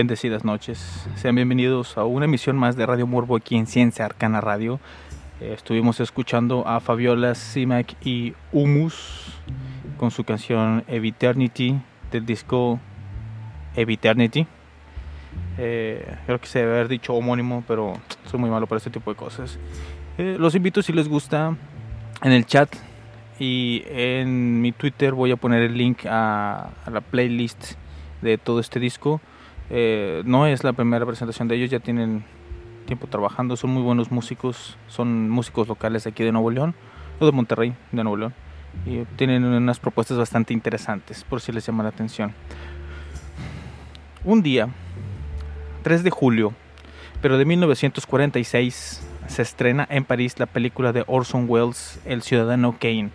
Bendecidas noches. Sean bienvenidos a una emisión más de Radio Morbo aquí en Ciencia Arcana Radio. Eh, estuvimos escuchando a Fabiola Simac y Humus con su canción Eviternity del disco Eviternity. Eh, creo que se debe haber dicho homónimo, pero soy muy malo para este tipo de cosas. Eh, los invito si les gusta en el chat y en mi Twitter voy a poner el link a, la playlist de todo este disco. Eh, no es la primera presentación de ellos, ya tienen tiempo trabajando, son muy buenos músicos, son músicos locales de aquí de Nuevo León, o de Monterrey, de Nuevo León, y tienen unas propuestas bastante interesantes, por si les llama la atención. Un día, 3 de julio, pero de 1946, se estrena en París la película de Orson Welles, El Ciudadano Kane,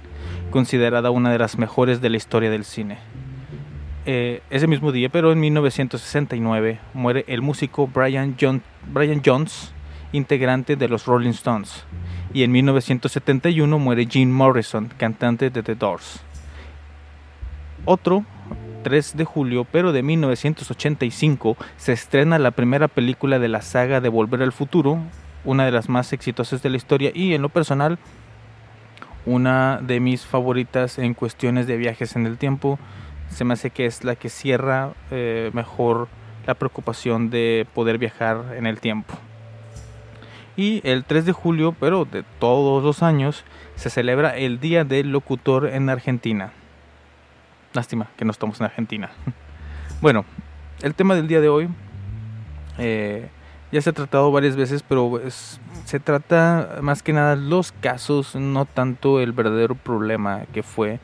considerada una de las mejores de la historia del cine. Eh, ese mismo día, pero en 1969, muere el músico Brian, Brian Jones, integrante de los Rolling Stones, y en 1971 muere Jim Morrison, cantante de The Doors. Otro 3 de julio, pero de 1985, se estrena la primera película de la saga de Volver al Futuro, una de las más exitosas de la historia y en lo personal una de mis favoritas en cuestiones de viajes en el tiempo. Se me hace que es la que cierra eh, mejor la preocupación de poder viajar en el tiempo. Y el 3 de julio, pero de todos los años, se celebra el Día del Locutor en Argentina. Lástima que no estamos en Argentina. bueno, el tema del día de hoy eh, ya se ha tratado varias veces, pero se trata más que nada los casos, no tanto el verdadero problema que fue.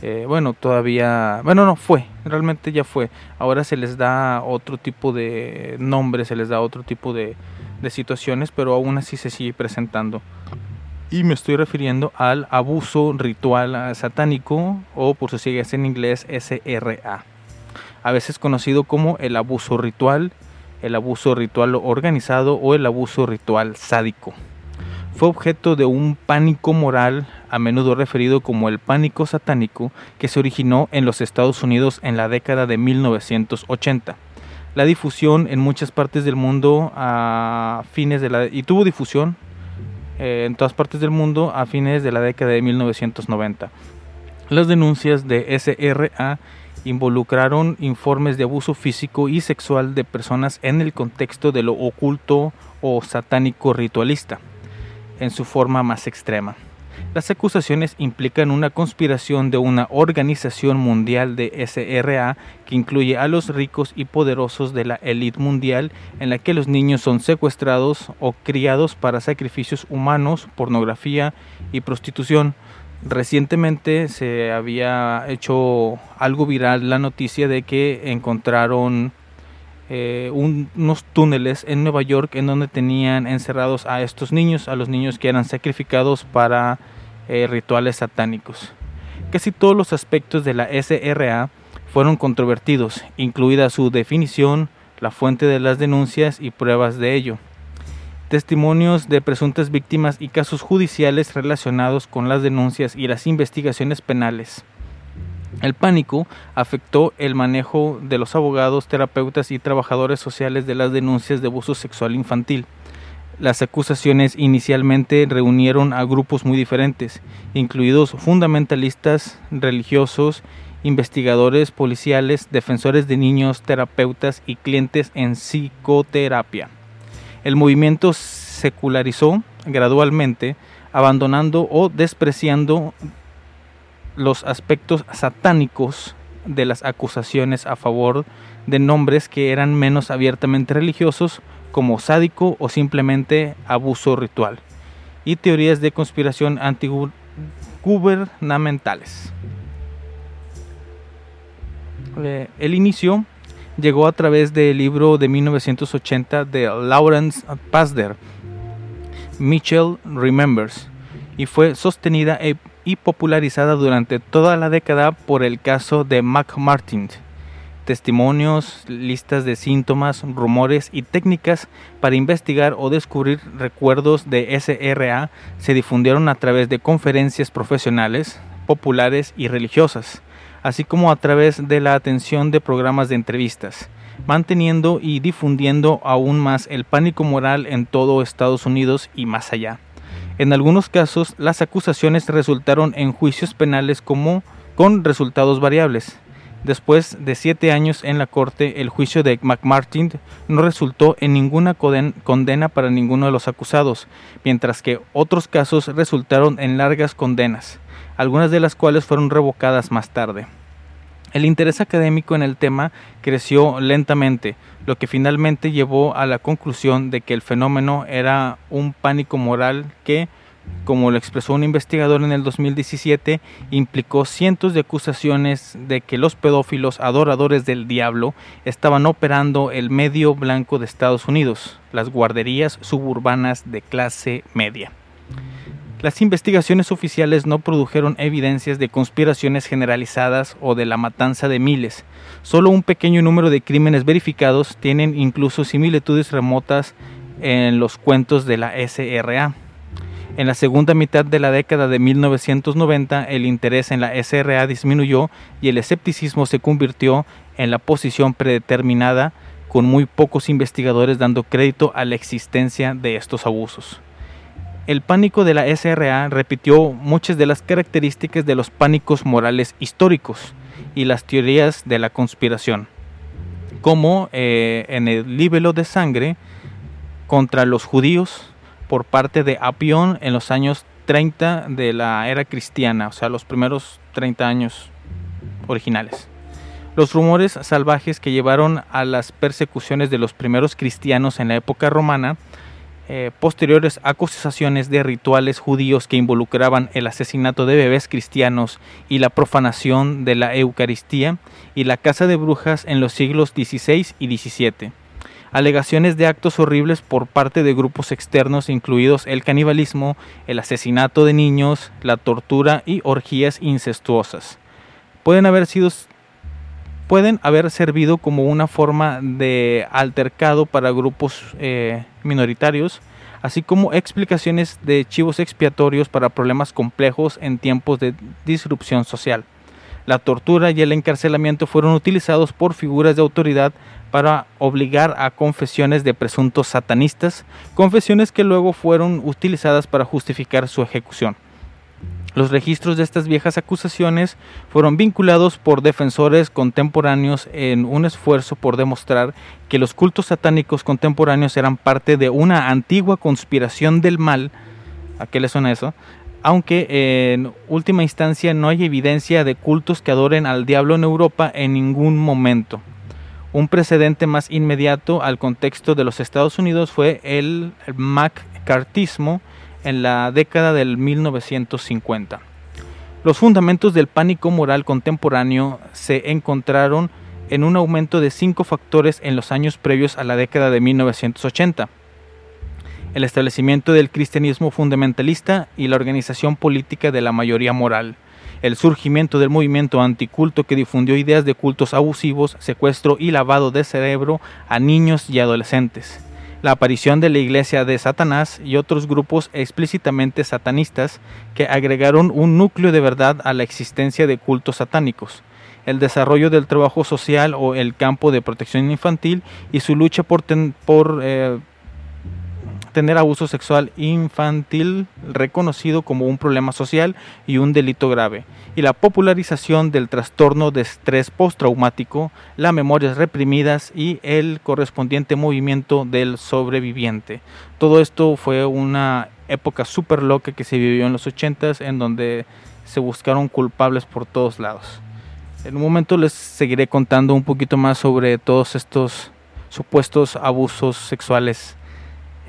Eh, bueno, todavía, bueno, no fue, realmente ya fue. Ahora se les da otro tipo de nombre, se les da otro tipo de, situaciones, pero aún así se sigue presentando. Y me estoy refiriendo al abuso ritual satánico o por sus siglas en inglés SRA. A veces conocido como el abuso ritual el abuso ritual organizado o el abuso ritual sádico. Fue objeto de un pánico moral, a menudo referido como el pánico satánico, que se originó en los Estados Unidos en la década de 1980. La difusión en muchas partes del mundo a fines de la y tuvo difusión eh, en todas partes del mundo a fines de la década de 1990. Las denuncias de SRA involucraron informes de abuso físico y sexual de personas en el contexto de lo oculto o satánico ritualista, en su forma más extrema. Las acusaciones implican una conspiración de una organización mundial de SRA que incluye a los ricos y poderosos de la élite mundial en la que los niños son secuestrados o criados para sacrificios humanos, pornografía y prostitución, Recientemente se había hecho algo viral la noticia de que encontraron eh, unos túneles en Nueva York en donde tenían encerrados a estos niños, a los niños que eran sacrificados para eh, rituales satánicos. Casi todos los aspectos de la SRA fueron controvertidos, incluida su definición, la fuente de las denuncias y pruebas de ello testimonios de presuntas víctimas y casos judiciales relacionados con las denuncias y las investigaciones penales. El pánico afectó el manejo de los abogados, terapeutas y trabajadores sociales de las denuncias de abuso sexual infantil. Las acusaciones inicialmente reunieron a grupos muy diferentes, incluidos fundamentalistas religiosos, investigadores policiales, defensores de niños, terapeutas y clientes en psicoterapia. El movimiento secularizó gradualmente, abandonando o despreciando los aspectos satánicos de las acusaciones a favor de nombres que eran menos abiertamente religiosos como sádico o simplemente abuso ritual y teorías de conspiración antigubernamentales. Eh, el inicio llegó a través del libro de 1980 de Lawrence Pasder, Mitchell Remembers, y fue sostenida e, y popularizada durante toda la década por el caso de McMartin. Testimonios, listas de síntomas, rumores y técnicas para investigar o descubrir recuerdos de SRA se difundieron a través de conferencias profesionales, populares y religiosas así como a través de la atención de programas de entrevistas. manteniendo y difundiendo aún más el pánico moral en todo Estados Unidos y más allá. En algunos casos, las acusaciones resultaron en juicios penales como con resultados variables. Después de siete años en la corte, el juicio de McMartin no resultó en ninguna condena para ninguno de los acusados, mientras que otros casos resultaron en largas condenas, algunas de las cuales fueron revocadas más tarde. El interés académico en el tema creció lentamente, lo que finalmente llevó a la conclusión de que el fenómeno era un pánico moral que, como lo expresó un investigador en el 2017, implicó cientos de acusaciones de que los pedófilos adoradores del diablo estaban operando el medio blanco de Estados Unidos, las guarderías suburbanas de clase media. Las investigaciones oficiales no produjeron evidencias de conspiraciones generalizadas o de la matanza de miles. Solo un pequeño número de crímenes verificados tienen incluso similitudes remotas en los cuentos de la SRA. En la segunda mitad de la década de 1990 el interés en la SRA disminuyó y el escepticismo se convirtió en la posición predeterminada, con muy pocos investigadores dando crédito a la existencia de estos abusos. El pánico de la SRA repitió muchas de las características de los pánicos morales históricos y las teorías de la conspiración, como eh, en el libelo de sangre contra los judíos por parte de Apión en los años 30 de la era cristiana, o sea, los primeros 30 años originales. Los rumores salvajes que llevaron a las persecuciones de los primeros cristianos en la época romana eh, posteriores acusaciones de rituales judíos que involucraban el asesinato de bebés cristianos y la profanación de la Eucaristía y la caza de brujas en los siglos XVI y XVII. Alegaciones de actos horribles por parte de grupos externos incluidos el canibalismo, el asesinato de niños, la tortura y orgías incestuosas. Pueden haber sido pueden haber servido como una forma de altercado para grupos eh, minoritarios, así como explicaciones de chivos expiatorios para problemas complejos en tiempos de disrupción social. La tortura y el encarcelamiento fueron utilizados por figuras de autoridad para obligar a confesiones de presuntos satanistas, confesiones que luego fueron utilizadas para justificar su ejecución. Los registros de estas viejas acusaciones fueron vinculados por defensores contemporáneos en un esfuerzo por demostrar que los cultos satánicos contemporáneos eran parte de una antigua conspiración del mal. ¿A qué le suena eso? Aunque en última instancia no hay evidencia de cultos que adoren al diablo en Europa en ningún momento. Un precedente más inmediato al contexto de los Estados Unidos fue el McCarthyismo, en la década del 1950. Los fundamentos del pánico moral contemporáneo se encontraron en un aumento de cinco factores en los años previos a la década de 1980. El establecimiento del cristianismo fundamentalista y la organización política de la mayoría moral. El surgimiento del movimiento anticulto que difundió ideas de cultos abusivos, secuestro y lavado de cerebro a niños y adolescentes la aparición de la iglesia de Satanás y otros grupos explícitamente satanistas que agregaron un núcleo de verdad a la existencia de cultos satánicos, el desarrollo del trabajo social o el campo de protección infantil y su lucha por, por eh, tener abuso sexual infantil reconocido como un problema social y un delito grave, y la popularización del trastorno de estrés postraumático, las memorias reprimidas y el correspondiente movimiento del sobreviviente. Todo esto fue una época súper loca que se vivió en los 80s en donde se buscaron culpables por todos lados. En un momento les seguiré contando un poquito más sobre todos estos supuestos abusos sexuales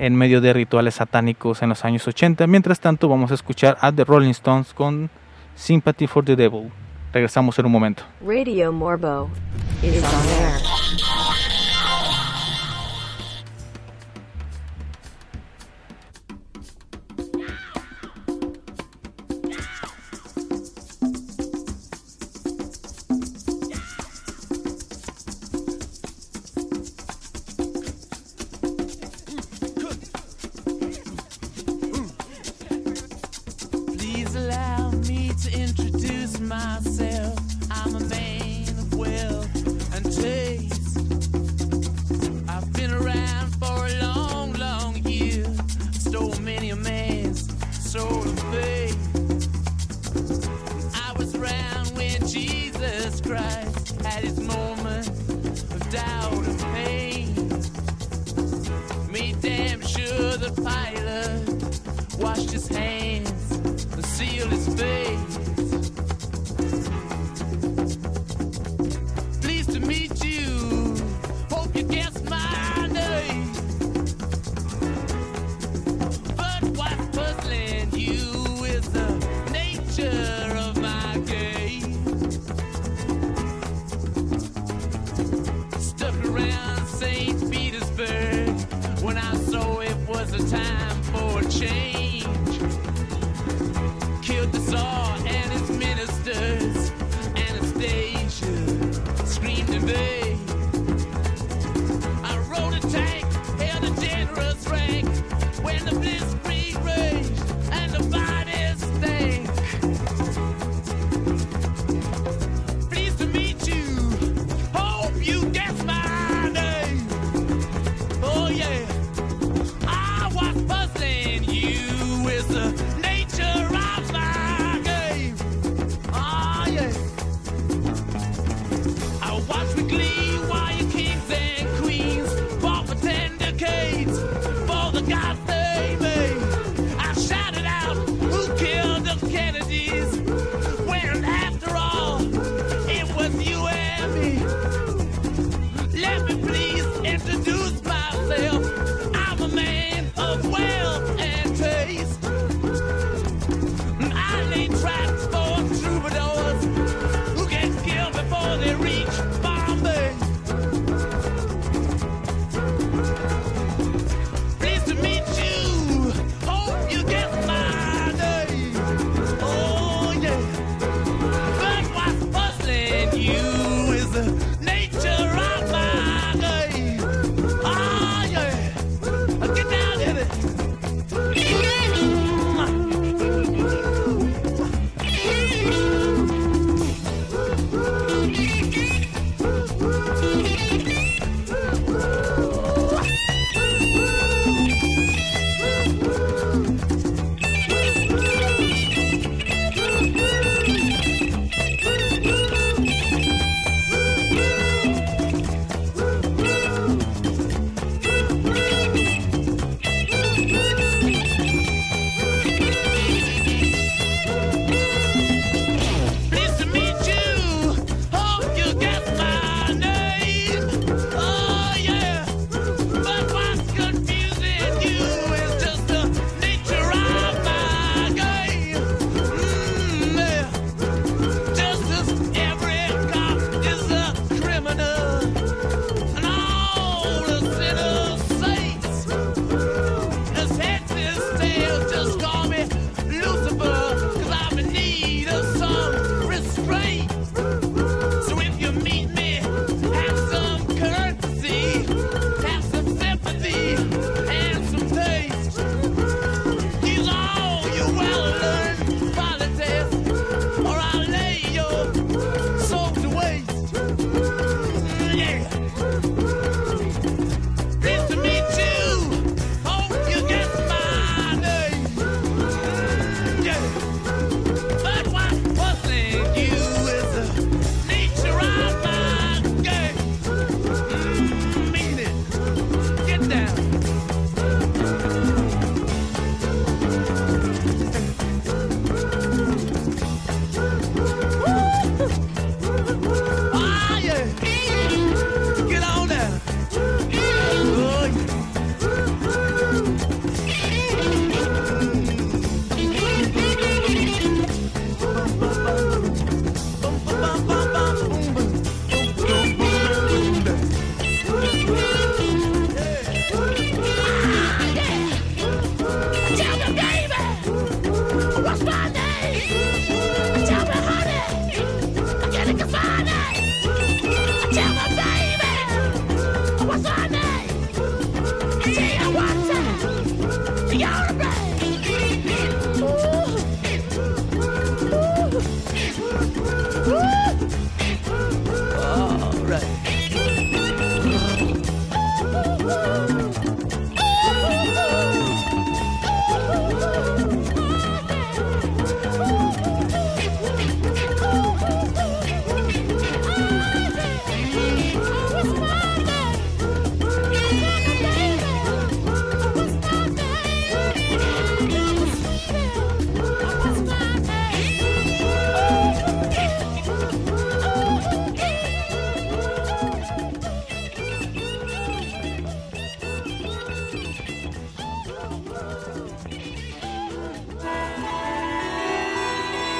en medio de rituales satánicos en los años 80. Mientras tanto, vamos a escuchar a The Rolling Stones con Sympathy for the Devil. Regresamos en un momento. Radio Morbo is on air.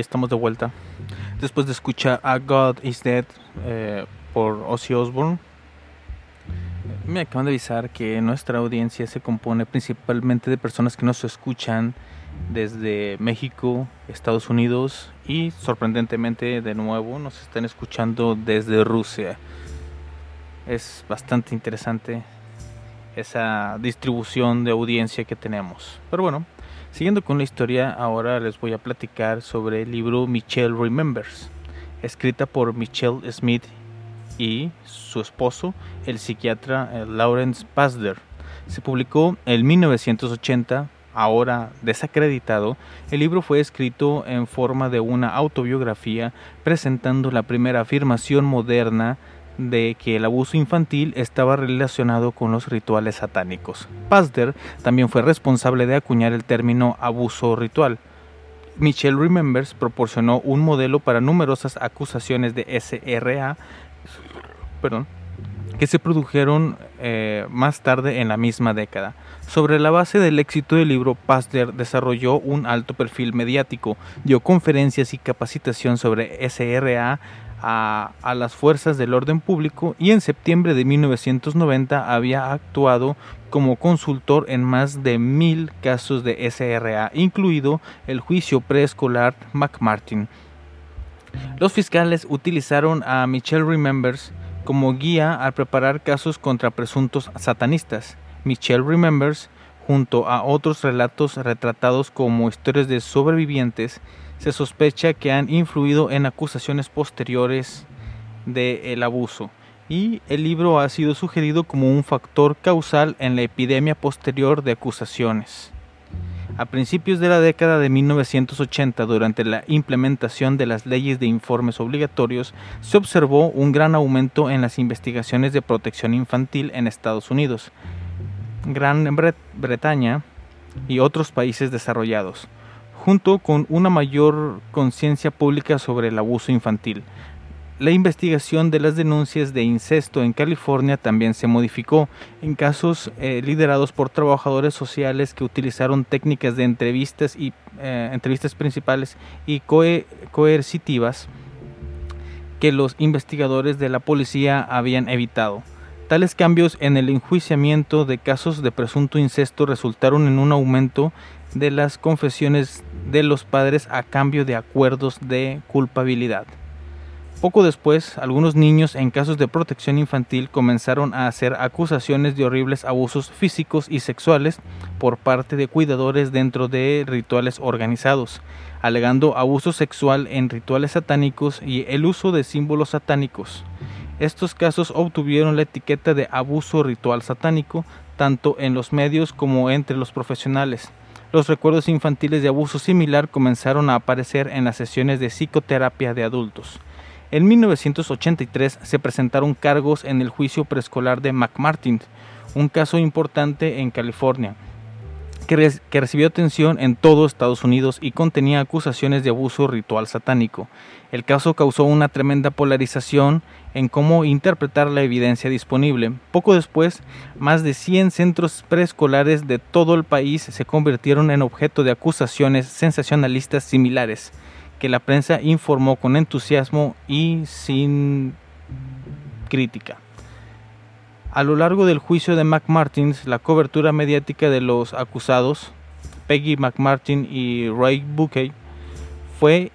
Estamos de vuelta. Después de escuchar a God is Dead eh, por Ozzy Osbourne. Me acaban de avisar que nuestra audiencia se compone principalmente de personas que nos escuchan desde México, Estados Unidos y sorprendentemente de nuevo nos están escuchando desde Rusia. Es bastante interesante esa distribución de audiencia que tenemos. Pero bueno, siguiendo con la historia, ahora les voy a platicar sobre el libro Michelle Remembers, escrita por Michelle Smith y su esposo, el psiquiatra eh, Lawrence Pasder. Se publicó en 1980, ahora desacreditado. El libro fue escrito en forma de una autobiografía presentando la primera afirmación moderna de que el abuso infantil estaba relacionado con los rituales satánicos. Pasder también fue responsable de acuñar el término abuso ritual. Michelle Remembers proporcionó un modelo para numerosas acusaciones de SRA perdón, que se produjeron eh, más tarde en la misma década. Sobre la base del éxito del libro, Pastler desarrolló un alto perfil mediático, dio conferencias y capacitación sobre SRA a, las fuerzas del orden público y en septiembre de 1990 había actuado como consultor en más de mil casos de SRA, incluido el juicio preescolar McMartin. Los fiscales utilizaron a Michelle Remembers como guía al preparar casos contra presuntos satanistas. Michelle Remembers, junto a otros relatos retratados como historias de sobrevivientes, se sospecha que han influido en acusaciones posteriores del abuso y el libro ha sido sugerido como un factor causal en la epidemia posterior de acusaciones. A principios de la década de 1980, durante la implementación de las leyes de informes obligatorios, se observó un gran aumento en las investigaciones de protección infantil en Estados Unidos, Gran Bretaña y otros países desarrollados, junto con una mayor conciencia pública sobre el abuso infantil. La investigación de las denuncias de incesto en California también se modificó en casos eh, liderados por trabajadores sociales que utilizaron técnicas de entrevistas y eh, entrevistas principales y coe coercitivas que los investigadores de la policía habían evitado. Tales cambios en el enjuiciamiento de casos de presunto incesto resultaron en un aumento de las confesiones de los padres a cambio de acuerdos de culpabilidad. Poco después, algunos niños en casos de protección infantil comenzaron a hacer acusaciones de horribles abusos físicos y sexuales por parte de cuidadores dentro de rituales organizados, alegando abuso sexual en rituales satánicos y el uso de símbolos satánicos. Estos casos obtuvieron la etiqueta de abuso ritual satánico tanto en los medios como entre los profesionales. Los recuerdos infantiles de abuso similar comenzaron a aparecer en las sesiones de psicoterapia de adultos. En 1983 se presentaron cargos en el juicio preescolar de McMartin, un caso importante en California, que, re que, recibió atención en todo Estados Unidos y contenía acusaciones de abuso ritual satánico. El caso causó una tremenda polarización en cómo interpretar la evidencia disponible. Poco después, más de 100 centros preescolares de todo el país se convirtieron en objeto de acusaciones sensacionalistas similares que la prensa informó con entusiasmo y sin crítica. A lo largo del juicio de McMartins, la cobertura mediática de los acusados, Peggy McMartin y Ray Buckey, fue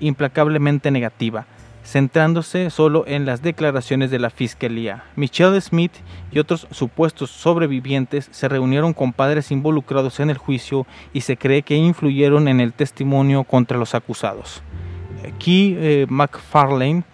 implacablemente negativa centrándose solo en las declaraciones de la fiscalía. Michelle Smith y otros supuestos sobrevivientes se reunieron con padres involucrados en el juicio y se cree que influyeron en el testimonio contra los acusados. Key eh, McFarlane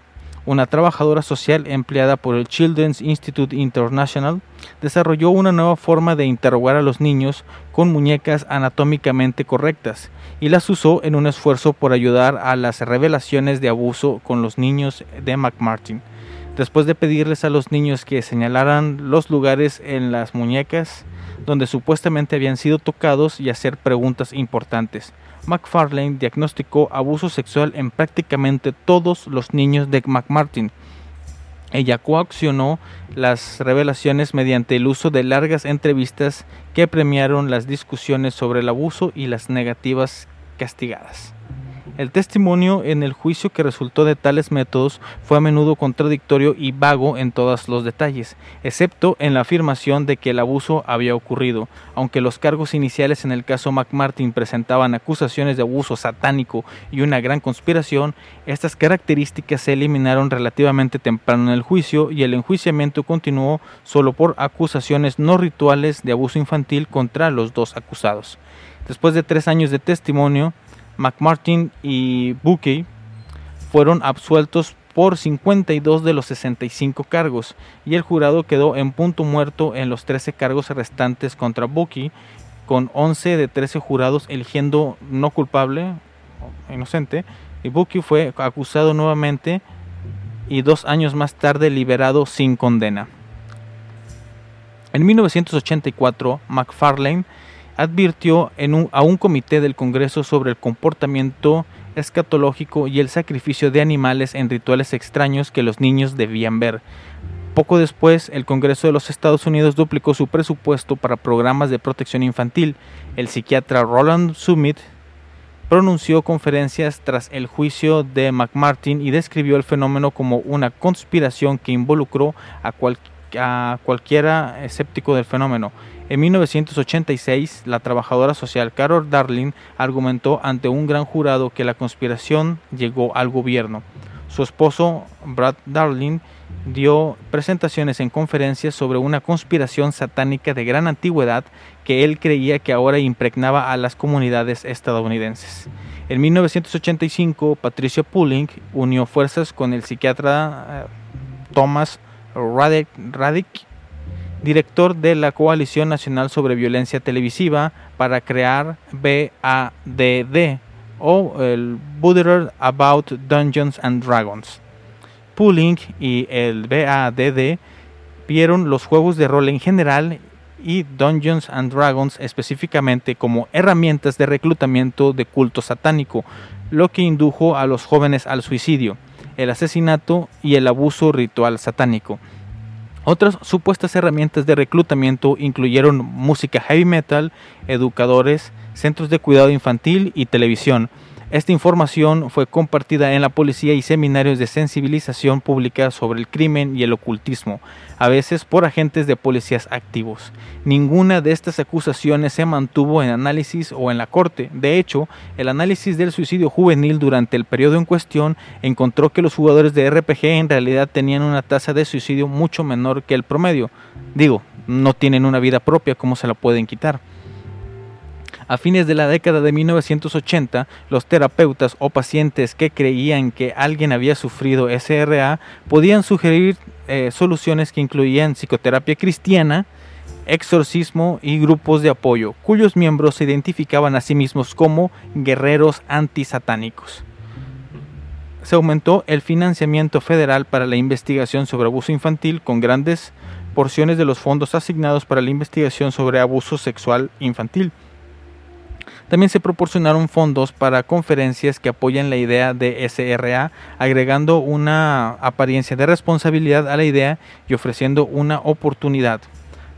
una trabajadora social empleada por el Children's Institute International, desarrolló una nueva forma de interrogar a los niños con muñecas anatómicamente correctas y las usó en un esfuerzo por ayudar a las revelaciones de abuso con los niños de McMartin. Después de pedirles a los niños que señalaran los lugares en las muñecas donde supuestamente habían sido tocados y hacer preguntas importantes, McFarlane diagnosticó abuso sexual en prácticamente todos los niños de McMartin. Ella coaccionó las revelaciones mediante el uso de largas entrevistas que premiaron las discusiones sobre el abuso y las negativas castigadas. El testimonio en el juicio que resultó de tales métodos fue a menudo contradictorio y vago en todos los detalles, excepto en la afirmación de que el abuso había ocurrido. Aunque los cargos iniciales en el caso McMartin presentaban acusaciones de abuso satánico y una gran conspiración, estas características se eliminaron relativamente temprano en el juicio y el enjuiciamiento continuó solo por acusaciones no rituales de abuso infantil contra los dos acusados. Después de tres años de testimonio, McMartin y Buckey fueron absueltos por 52 de los 65 cargos y el jurado quedó en punto muerto en los 13 cargos restantes contra Buckey, con 11 de 13 jurados eligiendo no culpable inocente, y Buckey fue acusado nuevamente y dos años más tarde liberado sin condena. En 1984, McFarlane advirtió a un comité del Congreso sobre el comportamiento escatológico y el sacrificio de animales en rituales extraños que los niños debían ver. Poco después, el Congreso de los Estados Unidos duplicó su presupuesto para programas de protección infantil. El psiquiatra Roland Summit pronunció conferencias tras el juicio de McMartin y describió el fenómeno como una conspiración que involucró a, a cualquiera escéptico del fenómeno. En 1986, la trabajadora social Carol Darling argumentó ante un gran jurado que la conspiración llegó al gobierno. Su esposo, Brad Darling, dio presentaciones en conferencias sobre una conspiración satánica de gran antigüedad que él creía que ahora impregnaba a las comunidades estadounidenses. En 1985, Patricia Pulling unió fuerzas con el psiquiatra eh, Thomas Radic, Radic, director de la Coalición Nacional sobre Violencia Televisiva, para crear BADD o el Butter About Dungeons and Dragons. Pooling y el BADD vieron los juegos de rol en general y Dungeons and Dragons específicamente como herramientas de reclutamiento de culto satánico, lo que indujo a los jóvenes al suicidio, el asesinato y el abuso ritual satánico. Otras supuestas herramientas de reclutamiento incluyeron música heavy metal, educadores, centros de cuidado infantil y televisión. Esta información fue compartida en la policía y seminarios de sensibilización pública sobre el crimen y el ocultismo, a veces por agentes de policías activos. Ninguna de estas acusaciones se mantuvo en análisis o en la corte. De hecho, el análisis del suicidio juvenil durante el periodo en cuestión encontró que los jugadores de RPG en realidad tenían una tasa de suicidio mucho menor que el promedio. Digo, no tienen una vida propia, ¿cómo se la pueden quitar? A fines de la década de 1980, los terapeutas o pacientes que creían que alguien había sufrido SRA podían sugerir eh, soluciones que incluían psicoterapia cristiana, exorcismo y grupos de apoyo, cuyos miembros se identificaban a sí mismos como guerreros antisatánicos. Se aumentó el financiamiento federal para la investigación sobre abuso infantil con grandes porciones de los fondos asignados para la investigación sobre abuso sexual infantil. También se proporcionaron fondos para conferencias que apoyan la idea de SRA, agregando una apariencia de responsabilidad a la idea y ofreciendo una oportunidad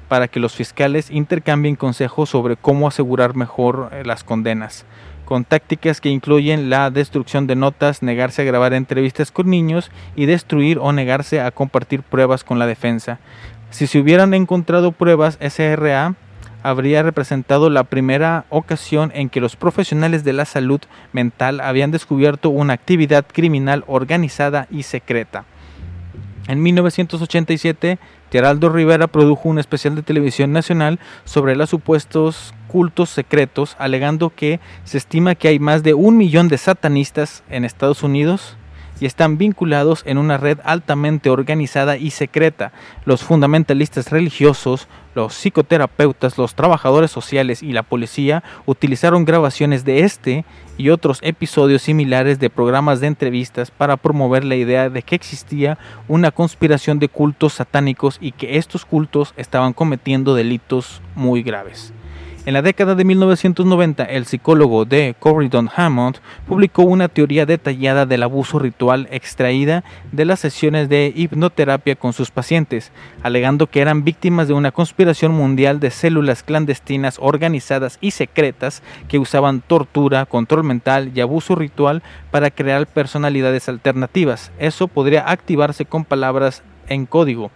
para que los fiscales intercambien consejos sobre cómo asegurar mejor eh, las condenas, con tácticas que incluyen la destrucción de notas, negarse a grabar entrevistas con niños y destruir o negarse a compartir pruebas con la defensa. Si se hubieran encontrado pruebas, SRA habría representado la primera ocasión en que los profesionales de la salud mental habían descubierto una actividad criminal organizada y secreta. En 1987, Geraldo Rivera produjo un especial de televisión nacional sobre los supuestos cultos secretos, alegando que se estima que hay más de un millón de satanistas en Estados Unidos y están vinculados en una red altamente organizada y secreta. Los fundamentalistas religiosos, los psicoterapeutas, los trabajadores sociales y la policía utilizaron grabaciones de este y otros episodios similares de programas de entrevistas para promover la idea de que existía una conspiración de cultos satánicos y que estos cultos estaban cometiendo delitos muy graves. En la década de 1990, el psicólogo de Corridon Hammond publicó una teoría detallada del abuso ritual extraída de las sesiones de hipnoterapia con sus pacientes, alegando que eran víctimas de una conspiración mundial de células clandestinas organizadas y secretas que usaban tortura, control mental y abuso ritual para crear personalidades alternativas. Eso podría activarse con palabras en código.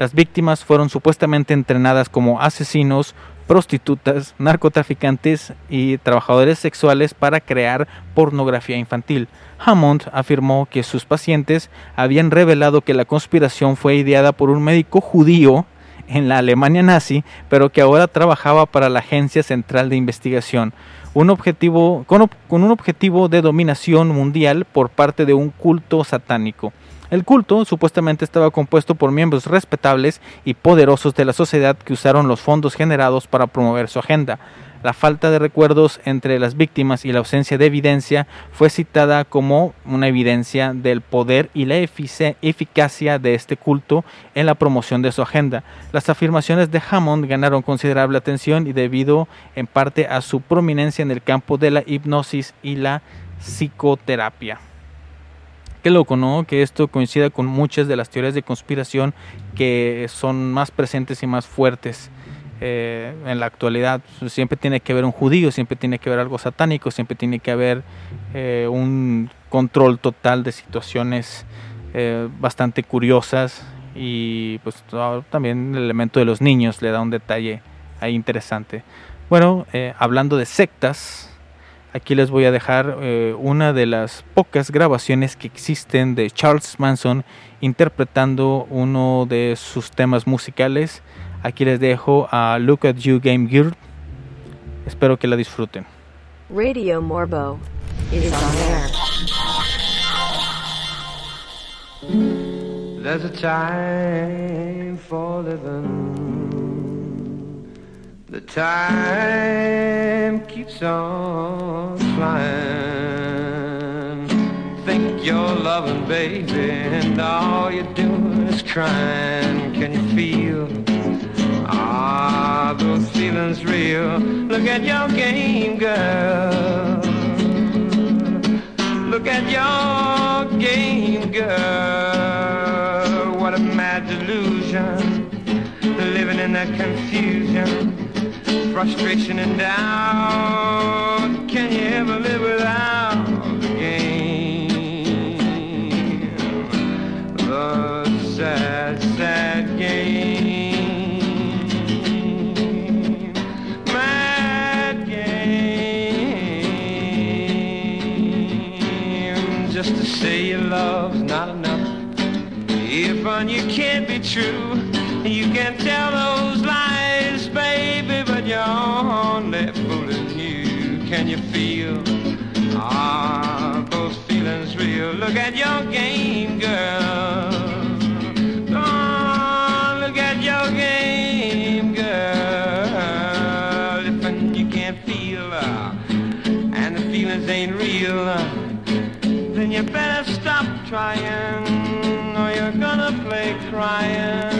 Las víctimas fueron supuestamente entrenadas como asesinos, prostitutas, narcotraficantes y trabajadores sexuales para crear pornografía infantil. Hammond afirmó que sus pacientes habían revelado que la conspiración fue ideada por un médico judío en la Alemania nazi, pero que ahora trabajaba para la Agencia Central de Investigación, con un objetivo de dominación mundial por parte de un culto satánico. El culto supuestamente estaba compuesto por miembros respetables y poderosos de la sociedad que usaron los fondos generados para promover su agenda. La falta de recuerdos entre las víctimas y la ausencia de evidencia fue citada como una evidencia del poder y la eficacia de este culto en la promoción de su agenda. Las afirmaciones de Hammond ganaron considerable atención y debido en parte a su prominencia en el campo de la hipnosis y la psicoterapia. Qué loco, ¿no? Que esto coincida con muchas de las teorías de conspiración que son más presentes y más fuertes eh, en la actualidad. Siempre tiene que haber un judío, siempre tiene que haber algo satánico, siempre tiene que haber eh, un control total de situaciones eh, bastante curiosas y pues también el elemento de los niños le da un detalle ahí interesante. Bueno, hablando de sectas, aquí les voy a dejar eh, una de las pocas grabaciones que existen de Charles Manson interpretando uno de sus temas musicales. Aquí les dejo a Look at You Game Gear. Espero que la disfruten. Radio Morbo is on air. There's a time for living. The time keeps on flying. Think you're loving, baby, and all you're doing is crying. Can you feel? Ah, those feelings real. Look at your game, girl. Look at your game, girl. What a mad delusion. Living in that confusion, frustration and doubt. Can you ever live without the game? The sad, sad game. Mad game. Just to say your love's not enough. If on you can't be true, you can Can you feel? Ah, those feelings real. Look at your game, girl. Oh, look at your game, girl. If and you can't feel, uh, and the feelings ain't real, uh, then you better stop trying, or you're gonna play crying.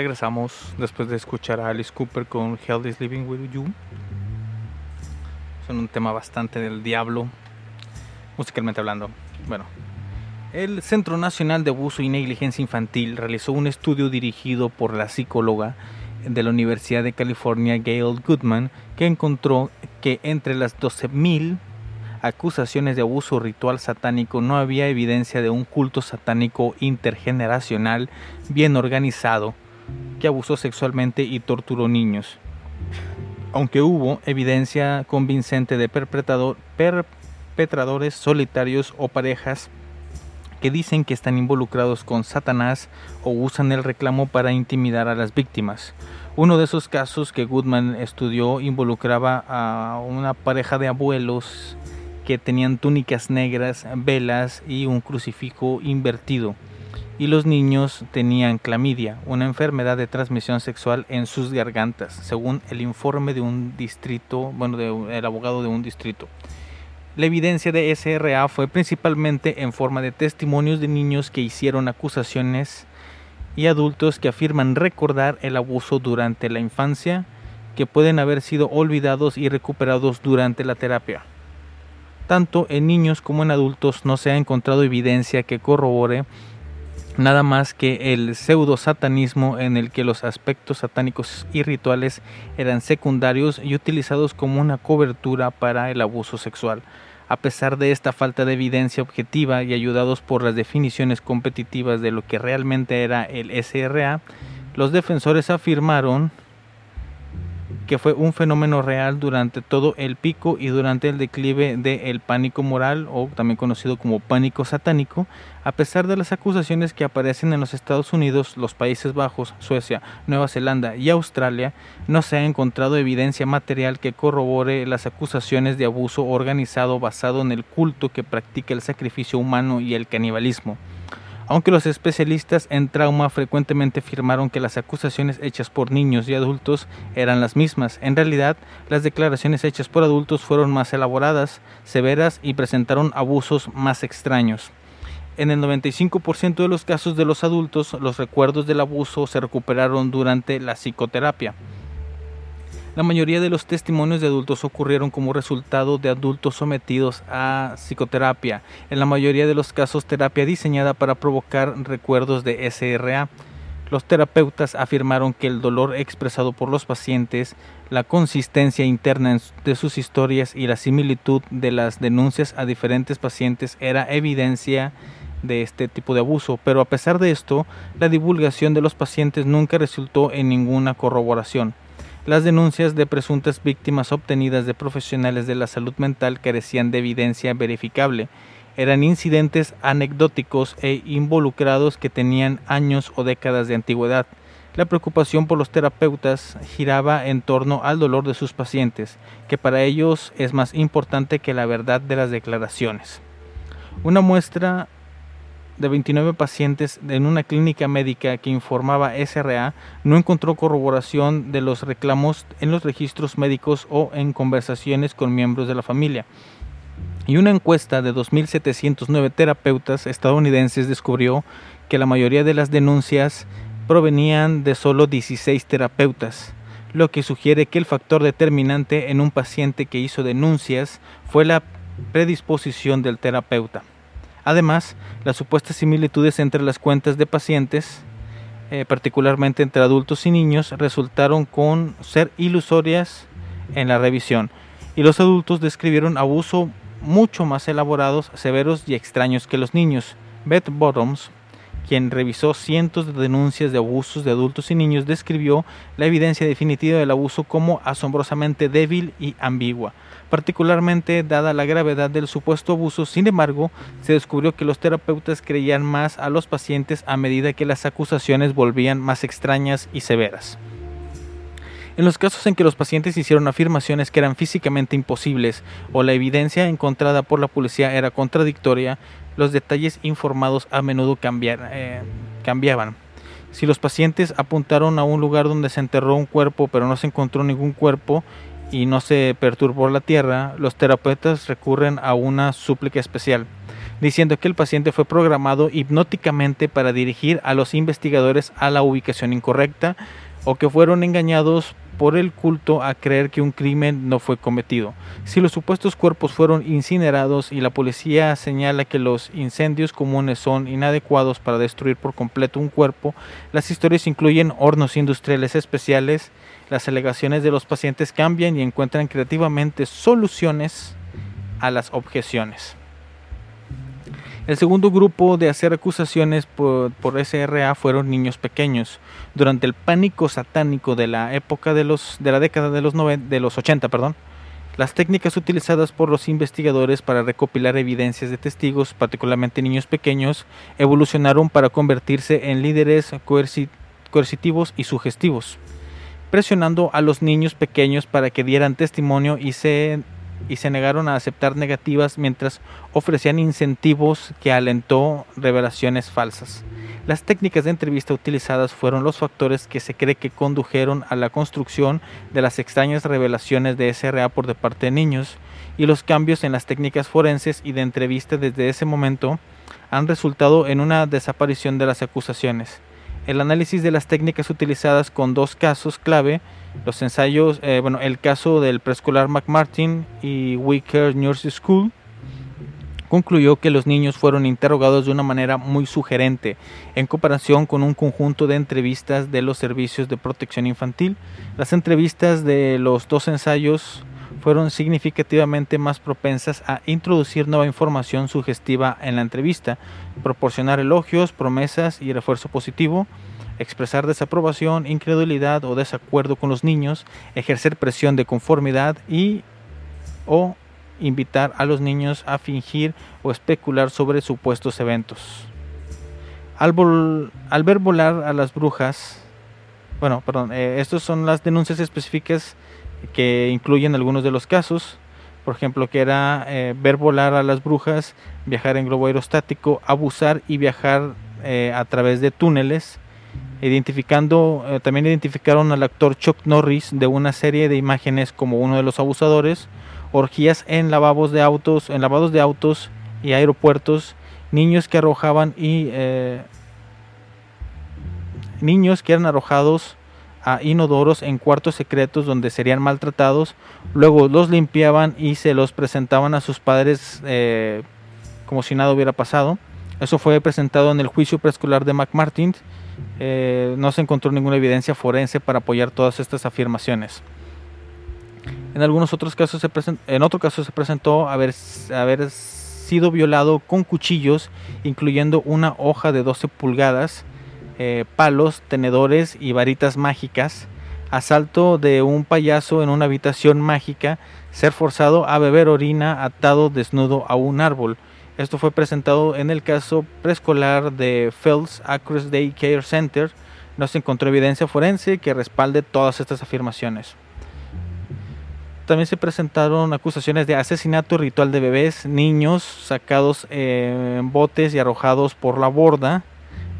Regresamos después de escuchar a Alice Cooper con Hell is Living with You. Son un tema bastante del diablo, musicalmente hablando. Bueno, el Centro Nacional de Abuso y Negligencia Infantil realizó un estudio dirigido por la psicóloga de la Universidad de California, Gail Goodman, que encontró que entre las 12.000 acusaciones de abuso ritual satánico no había evidencia de un culto satánico intergeneracional bien organizado que abusó sexualmente y torturó niños. Aunque hubo evidencia convincente de perpetrador- perpetradores solitarios o parejas que dicen que están involucrados con Satanás o usan el reclamo para intimidar a las víctimas. Uno de esos casos que Goodman estudió involucraba a una pareja de abuelos que tenían túnicas negras, velas y un crucifijo invertido. Y los niños tenían clamidia, una enfermedad de transmisión sexual en sus gargantas, según el informe de un distrito, bueno, del abogado de un distrito. La evidencia de SRA fue principalmente en forma de testimonios de niños que hicieron acusaciones y adultos que afirman recordar el abuso durante la infancia, que pueden haber sido olvidados y recuperados durante la terapia. Tanto en niños como en adultos no se ha encontrado evidencia que corrobore nada más que el pseudo satanismo en el que los aspectos satánicos y rituales eran secundarios y utilizados como una cobertura para el abuso sexual. A pesar de esta falta de evidencia objetiva y ayudados por las definiciones competitivas de lo que realmente era el SRA, los defensores afirmaron que fue un fenómeno real durante todo el pico y durante el declive del pánico moral o también conocido como pánico satánico, a pesar de las acusaciones que aparecen en los Estados Unidos, los Países Bajos, Suecia, Nueva Zelanda y Australia, no se ha encontrado evidencia material que corrobore las acusaciones de abuso organizado basado en el culto que practica el sacrificio humano y el canibalismo. Aunque los especialistas en trauma frecuentemente afirmaron que las acusaciones hechas por niños y adultos eran las mismas, en realidad las declaraciones hechas por adultos fueron más elaboradas, severas y presentaron abusos más extraños. En el 95% de los casos de los adultos, los recuerdos del abuso se recuperaron durante la psicoterapia. La mayoría de los testimonios de adultos ocurrieron como resultado de adultos sometidos a psicoterapia, en la mayoría de los casos terapia diseñada para provocar recuerdos de SRA. Los terapeutas afirmaron que el dolor expresado por los pacientes, la consistencia interna de sus historias y la similitud de las denuncias a diferentes pacientes era evidencia de este tipo de abuso, pero a pesar de esto, la divulgación de los pacientes nunca resultó en ninguna corroboración. Las denuncias de presuntas víctimas obtenidas de profesionales de la salud mental carecían de evidencia verificable. Eran incidentes anecdóticos e involucrados que tenían años o décadas de antigüedad. La preocupación por los terapeutas giraba en torno al dolor de sus pacientes, que para ellos es más importante que la verdad de las declaraciones. Una muestra de 29 pacientes en una clínica médica que informaba SRA no encontró corroboración de los reclamos en los registros médicos o en conversaciones con miembros de la familia. Y una encuesta de 2.709 terapeutas estadounidenses descubrió que la mayoría de las denuncias provenían de solo 16 terapeutas, lo que sugiere que el factor determinante en un paciente que hizo denuncias fue la predisposición del terapeuta. Además, las supuestas similitudes entre las cuentas de pacientes, eh, particularmente entre adultos y niños, resultaron con ser ilusorias en la revisión, y los adultos describieron abuso mucho más elaborados, severos y extraños que los niños. Beth Bottoms, quien revisó cientos de denuncias de abusos de adultos y niños, describió la evidencia definitiva del abuso como asombrosamente débil y ambigua particularmente dada la gravedad del supuesto abuso. Sin embargo, se descubrió que los terapeutas creían más a los pacientes a medida que las acusaciones volvían más extrañas y severas. En los casos en que los pacientes hicieron afirmaciones que eran físicamente imposibles o la evidencia encontrada por la policía era contradictoria, los detalles informados a menudo eh, cambiaban. Si los pacientes apuntaron a un lugar donde se enterró un cuerpo pero no se encontró ningún cuerpo y no se perturbó la tierra, los terapeutas recurren a una súplica especial. diciendo que el paciente fue programado hipnóticamente para dirigir a los investigadores a la ubicación incorrecta o que fueron engañados por el culto a creer que un crimen no fue cometido. Si los supuestos cuerpos fueron incinerados y la policía señala que los incendios comunes son inadecuados para destruir por completo un cuerpo, las historias incluyen hornos industriales especiales, las alegaciones de los pacientes cambian y encuentran creativamente soluciones a las objeciones. El segundo grupo de hacer acusaciones por, por SRA fueron niños pequeños. Durante el pánico satánico de la época de los de la década de los noven- de los 80, perdón, las técnicas utilizadas por los investigadores para recopilar evidencias de testigos, particularmente niños pequeños, evolucionaron para convertirse en líderes coerci- coercitivos y sugestivos, presionando a los niños pequeños para que dieran testimonio y se y se negaron a aceptar negativas mientras ofrecían incentivos que alentó revelaciones falsas. Las técnicas de entrevista utilizadas fueron los factores que se cree que condujeron a la construcción de las extrañas revelaciones de SRA por parte de niños y los cambios en las técnicas forenses y de entrevista desde ese momento han resultado en una desaparición de las acusaciones. El análisis de las técnicas utilizadas con dos casos clave, los ensayos, eh, bueno, el caso del preescolar McMartin y Wicker Nursery School, concluyó que los niños fueron interrogados de una manera muy sugerente en comparación con un conjunto de entrevistas de los servicios de protección infantil. Las entrevistas de los dos ensayos fueron significativamente más propensas a introducir nueva información sugestiva en la entrevista, proporcionar elogios, promesas y refuerzo positivo, expresar desaprobación, incredulidad o desacuerdo con los niños, ejercer presión de conformidad y o invitar a los niños a fingir o especular sobre supuestos eventos. Al, ver volar a las brujas, bueno, perdón, eh, estas son las denuncias específicas que incluyen algunos de los casos, por ejemplo, que era eh, ver volar a las brujas, viajar en globo aerostático, abusar y viajar eh, a través de túneles, identificando, eh, también identificaron al actor Chuck Norris de una serie de imágenes como uno de los abusadores, orgías en lavabos de autos, en lavados de autos y aeropuertos, niños que arrojaban y niños que eran arrojados a inodoros en cuartos secretos donde serían maltratados, luego los limpiaban y se los presentaban a sus padres eh, como si nada hubiera pasado. Eso fue presentado en el juicio preescolar de McMartin. Eh, no se encontró ninguna evidencia forense para apoyar todas estas afirmaciones. En algunos otros casos, se presen- en otro caso se presentó haber, haber sido violado con cuchillos, incluyendo una hoja de 12 pulgadas, eh, palos, tenedores y varitas mágicas, asalto de un payaso en una habitación mágica, ser forzado a beber orina atado desnudo a un árbol. Esto fue presentado en el caso preescolar de Fells Across Day Care Center. No se encontró evidencia forense que respalde todas estas afirmaciones. También se presentaron acusaciones de asesinato ritual de bebés, niños sacados en botes y arrojados por la borda,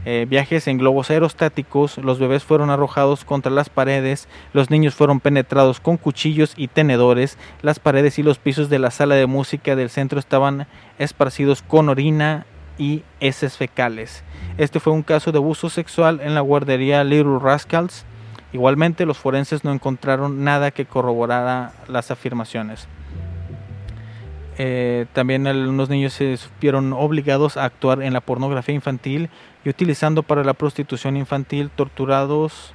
eh, viajes en globos aerostáticos, los bebés fueron arrojados contra las paredes, los niños fueron penetrados con cuchillos y tenedores, las paredes y los pisos de la sala de música del centro estaban esparcidos con orina y heces fecales. Este fue un caso de abuso sexual en la guardería Little Rascals. Igualmente, los forenses no encontraron nada que corroborara las afirmaciones. Eh, también algunos niños se vieron obligados a actuar en la pornografía infantil y utilizando para la prostitución infantil torturados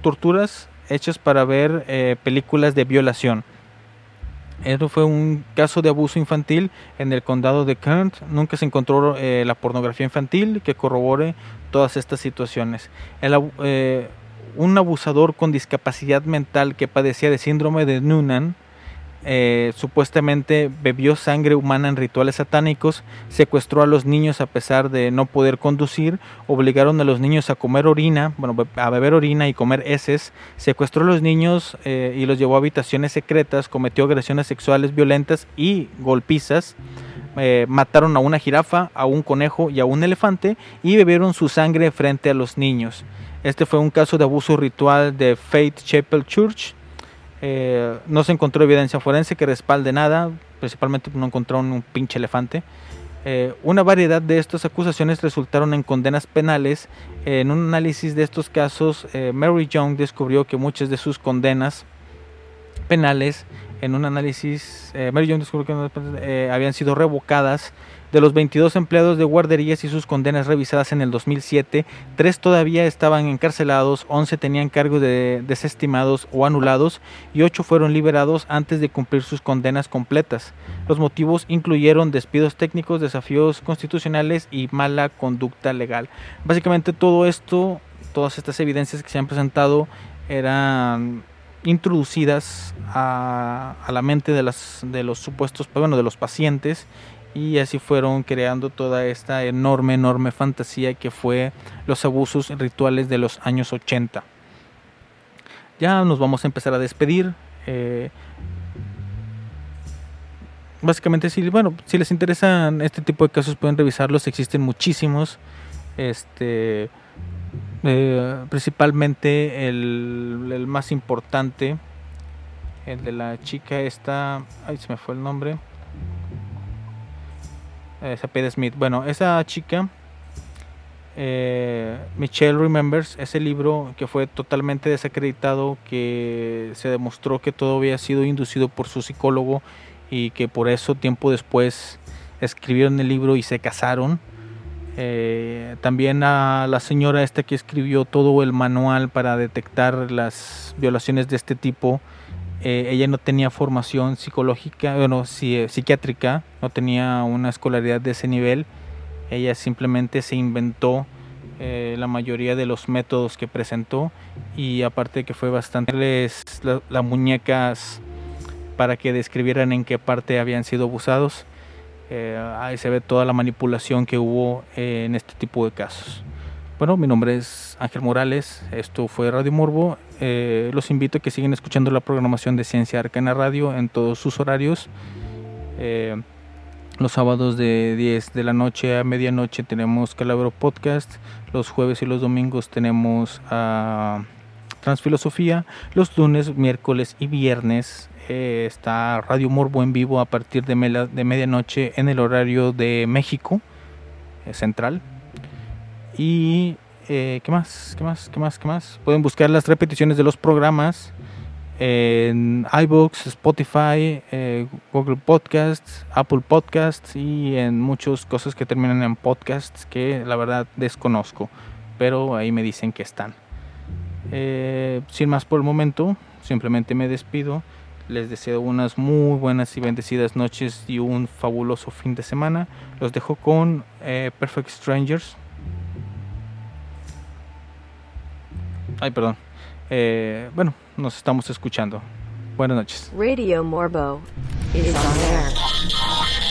torturas hechas para ver eh, películas de violación. Esto fue un caso de abuso infantil en el condado de Kent. Nunca se encontró eh, la pornografía infantil que corrobore todas estas situaciones. Un abusador con discapacidad mental que padecía de síndrome de Noonan eh, supuestamente bebió sangre humana en rituales satánicos, secuestró a los niños a pesar de no poder conducir, obligaron a los niños a comer orina, bueno, a beber orina y comer heces, secuestró a los niños eh, y los llevó a habitaciones secretas, cometió agresiones sexuales violentas y golpizas, eh, mataron a una jirafa, a un conejo y a un elefante y bebieron su sangre frente a los niños. Este fue un caso de abuso ritual de Faith Chapel Church. Eh, no se encontró evidencia forense que respalde nada. principalmente no encontraron un pinche elefante. Eh, una variedad de estas acusaciones resultaron en condenas penales. En un análisis de estos casos, eh, Mary Young descubrió que muchas de sus condenas penales, en un análisis, eh, Mary Young descubrió que eh, habían sido revocadas. De los 22 empleados de guarderías y sus condenas revisadas en el 2007, tres todavía estaban encarcelados, 11 tenían cargos de desestimados o anulados y 8 fueron liberados antes de cumplir sus condenas completas. Los motivos incluyeron despidos técnicos, desafíos constitucionales y mala conducta legal. Básicamente todo esto, todas estas evidencias que se han presentado eran introducidas a, la mente de, de los supuestos, bueno, de los pacientes y así fueron creando toda esta enorme, enorme fantasía que fue los abusos rituales de los años 80. Ya nos vamos a empezar a despedir. eh, básicamente, si, bueno, si les interesan este tipo de casos, pueden revisarlos. Existen muchísimos. Este, eh, principalmente el, el más importante, el de la chica esta, ay, se me fue el nombre. Esa P. Smith. Bueno, esa chica, eh, Michelle Remembers, ese libro que fue totalmente desacreditado, que se demostró que todo había sido inducido por su psicólogo y que por eso tiempo después escribieron el libro y se casaron. Eh, también a la señora esta que escribió todo el manual para detectar las violaciones de este tipo. Eh, ella no tenía formación psicológica, bueno, psi- psiquiátrica, no tenía una escolaridad de ese nivel. Ella simplemente se inventó eh, la mayoría de los métodos que presentó y aparte que fue bastante les la- las muñecas para que describieran en qué parte habían sido abusados. Eh, ahí se ve toda la manipulación que hubo eh, en este tipo de casos. Bueno, mi nombre es Ángel Morales, esto fue Radio Morbo. Eh, los invito a que sigan escuchando la programación de Ciencia Arcana Radio en todos sus horarios. Eh, los sábados de 10 de la noche a medianoche tenemos Calabro Podcast. Los jueves y los domingos tenemos a Transfilosofía. Los lunes, miércoles y viernes eh, está Radio Morbo en vivo a partir de, medianoche en el horario de México Central. Y eh, ¿qué más? ¿Qué más? ¿Qué más? ¿Qué más? Pueden buscar las repeticiones de los programas en iBooks, Spotify, eh, Google Podcasts, Apple Podcasts y en muchas cosas que terminan en podcasts que la verdad desconozco, pero ahí me dicen que están. Eh, sin más por el momento, simplemente me despido. Les deseo unas muy buenas y bendecidas noches y un fabuloso fin de semana. Los dejo con Perfect Strangers. Ay, perdón. Eh, bueno, nos estamos escuchando. Buenas noches. Radio Morbo is on air.